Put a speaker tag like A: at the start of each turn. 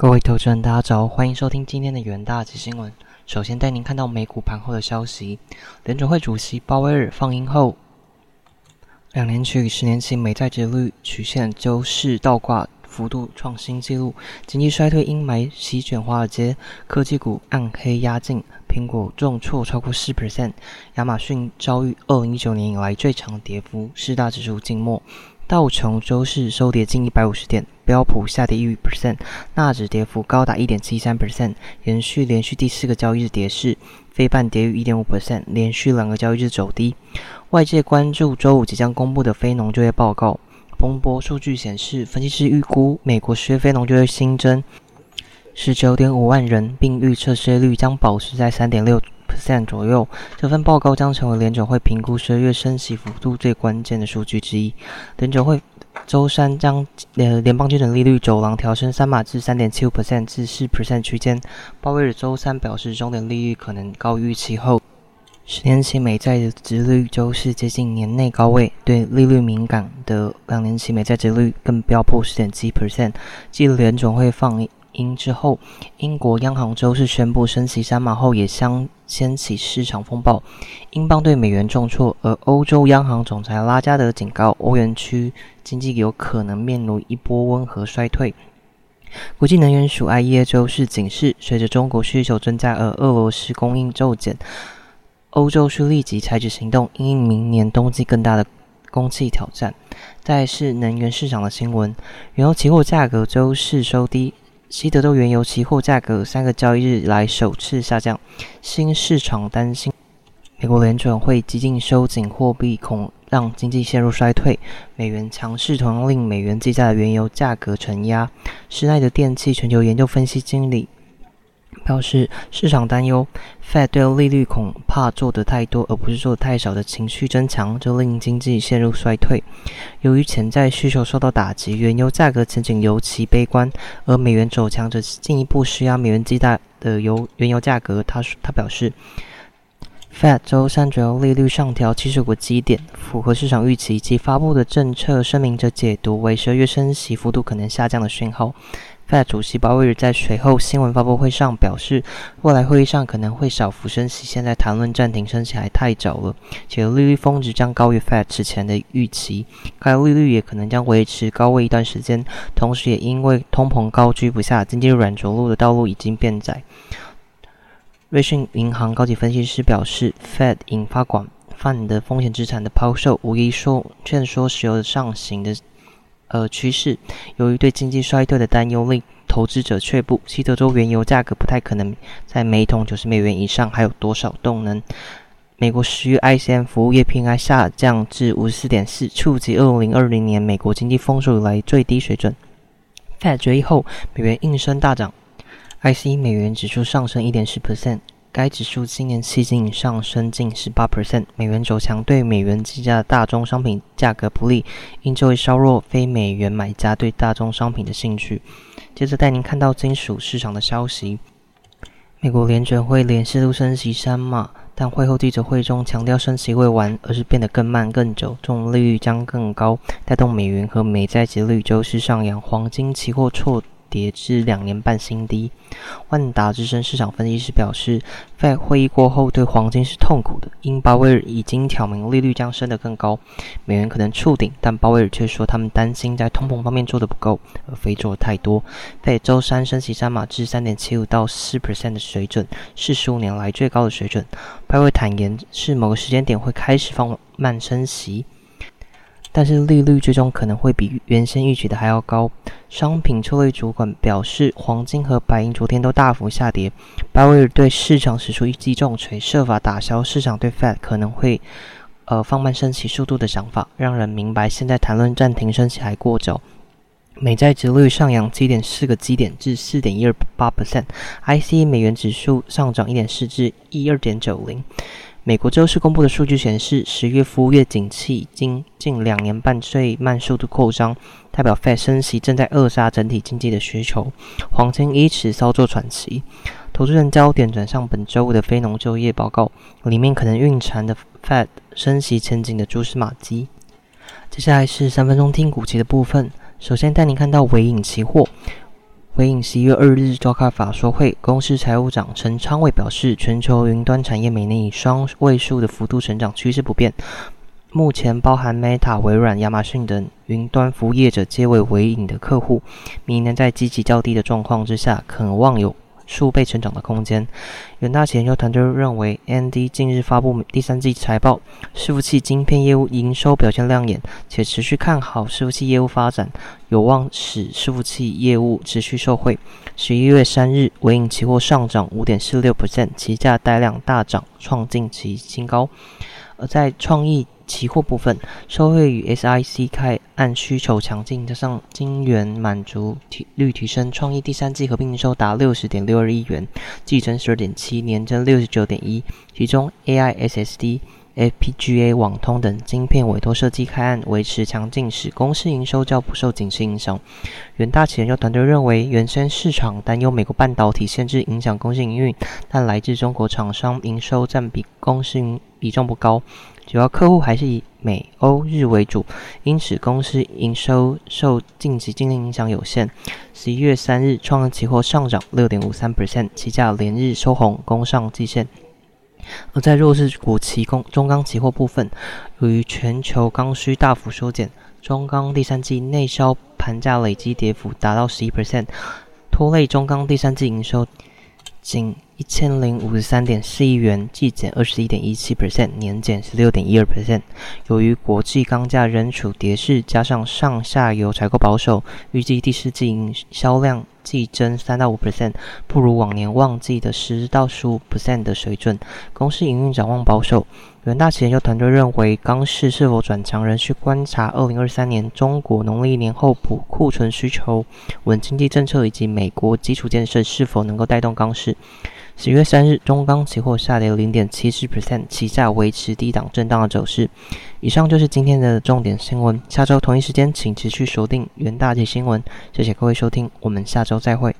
A: 各位投资人，大家早，欢迎收听今天的元大及新闻。首先带您看到美股盘后的消息，联准会主席鲍威尔放音后，两年期与十年期美债殖率曲线周四倒挂幅度创新纪录，经济衰退阴霾席卷华尔街，科技股暗黑压境，苹果重挫超过四 percent，亚马逊遭遇二零一九年以来最长跌幅，四大指数静默。道琼周四收跌近一百五十点，标普下跌一 percent，纳指跌幅高达一点七三 percent，延续连续第四个交易日跌势。非半跌逾一点五 percent，连续两个交易日走低。外界关注周五即将公布的非农就业报告。彭博数据显示，分析师预估美国十月非农就业新增十九点五万人，并预测失业率将保持在三点六 percent 左右。这份报告将成为联准会评估十二月升息幅度最关键的数据之一。联准会周三将联联邦基准利率走廊调升三码至三点七五 percent 至四 percent 区间。鲍威尔周三表示，中点利率可能高于预期后，十年期美债的值率周四接近年内高位。对利率敏感的两年期美债殖率更飙破十点七 percent。继联准会放鹰之后，英国央行周四宣布升息三码后，也相掀起市场风暴。英镑对美元重挫，而欧洲央行总裁拉加德警告，欧元区经济有可能面临一波温和衰退。国际能源署 IEA 周四警示，随着中国需求增加而俄罗斯供应骤减，欧洲需立即采取行动，因应明年冬季更大的供气挑战。再是能源市场的新闻，原油期货价格周四收低。西德州原油期货价格三个交易日来首次下降，新市场担心美国联准会激进收紧货币，恐让经济陷入衰退。美元强势同样令美元计价的原油价格承压。施耐德电气全球研究分析经理。表示市场担忧，Fed 对利率恐怕做得太多而不是做得太少的情绪增强，就令经济陷入衰退。由于潜在需求受到打击，原油价格前景尤其悲观，而美元走强则进一步施压美元巨大的油原油价格。他他表示，Fed 周三主要利率上调七十五个基点，符合市场预期，及发布的政策声明者解读为十二月升息幅度可能下降的讯号。Fed 主席鲍威尔在随后新闻发布会上表示，未来会议上可能会小幅升息，现在谈论暂停升息还太早了，且利率峰值将高于 Fed 此前的预期，该利率也可能将维持高位一段时间。同时，也因为通膨高居不下，经济软着陆的道路已经变窄。瑞信银行高级分析师表示，Fed 引发广泛的风险资产的抛售，无疑说劝说石油的上行的。呃，趋势由于对经济衰退的担忧，令投资者却步。西德州原油价格不太可能在每桶九十美元以上，还有多少动能？美国十月 ICM 服务业 PMI 下降至五十四点四，触及二零二零年美国经济丰收以来最低水准。Fed 决议后，美元应声大涨，IC 美元指数上升一点四 percent。该指数今年迄今已上升近十八 percent，美元走强对美元计价的大宗商品价格不利，因这会削弱非美元买家对大宗商品的兴趣。接着带您看到金属市场的消息：美国联准会连四度升息三码，但会后记者会中强调升息未完，而是变得更慢更久，这种利率将更高，带动美元和美债息率周势上扬，黄金期货挫。跌至两年半新低。万达资深市场分析师表示，在会议过后对黄金是痛苦的，因鲍威尔已经挑明利率将升得更高，美元可能触顶，但鲍威尔却说他们担心在通膨方面做得不够，而非做太多。在周三升息三码至三点七五到四 percent 的水准，是十五年来最高的水准。鲍威尔坦言，是某个时间点会开始放慢升息。但是利率最终可能会比原先预期的还要高。商品策略主管表示，黄金和白银昨天都大幅下跌。鲍威尔对市场使出一记重锤，设法打消市场对 Fed 可能会呃放慢升息速度的想法，让人明白现在谈论暂停升息还过早。美债值率上扬七点四个基点至四点一二八 percent。IC 美元指数上涨一点四至一二点九零。美国周四公布的数据显示，十月服务业景气经近两年半最慢速度扩张，代表 Fed 升息正在扼杀整体经济的需求。黄金因此稍作喘息。投资人焦点转向本周五的非农就业报告，里面可能蕴藏的 Fed 升息前景的蛛丝马迹。接下来是三分钟听股期的部分。首先带您看到尾影期货。回应十一月二日召开法说会，公司财务长陈昌伟表示，全球云端产业每年以双位数的幅度成长趋势不变。目前包含 Meta、微软、亚马逊等云端服务业者皆为微影的客户。明年在积极较低的状况之下，渴望有数倍成长的空间。远大研究团队认为，ND 近日发布第三季财报，伺服器晶片业务营收表现亮眼，且持续看好伺服器业务发展，有望使伺服器业务持续受惠。十一月三日，微影期货上涨五点四六%，现期价带量大涨，创近期新高。而在创意期货部分，受惠于 SIC 开按需求强劲，加上晶圆满足提率提升，创意第三季合并营收达六十点六二亿元，季增十二点七，年增六十九点一。其中 AI SSD、FPGA、网通等晶片委托设计开案维持强劲，使公司营收较不受景气影响。元大企研究团队认为，原先市场担忧美国半导体限制影响公司营运，但来自中国厂商营收占比公司比重不高。主要客户还是以美、欧、日为主，因此公司营收受近期经营影响有限。十一月三日，创业期货上涨六点五三 percent，期价连日收红，攻上季线。而在弱势股期供中钢期货部分，由于全球刚需大幅缩减，中钢第三季内销盘价累积跌幅达到十一 percent，拖累中钢第三季营收仅。一千零五十三点四亿元，季减二十一点一七 percent，年减十六点一二 percent。由于国际钢价仍处跌势，加上上下游采购保守，预计第四季销量季增三到五 percent，不如往年旺季的十到十五 percent 的水准。公司营运展望保守。远大企研究团队认为，钢市是否转强，仍需观察二零二三年中国农历年后补库存需求、稳经济政策以及美国基础建设是否能够带动钢市。十月三日，中钢期货下跌零点七四 percent，期价维持低档震荡的走势。以上就是今天的重点新闻。下周同一时间，请持续锁定元大旗新闻。谢谢各位收听，我们下周再会。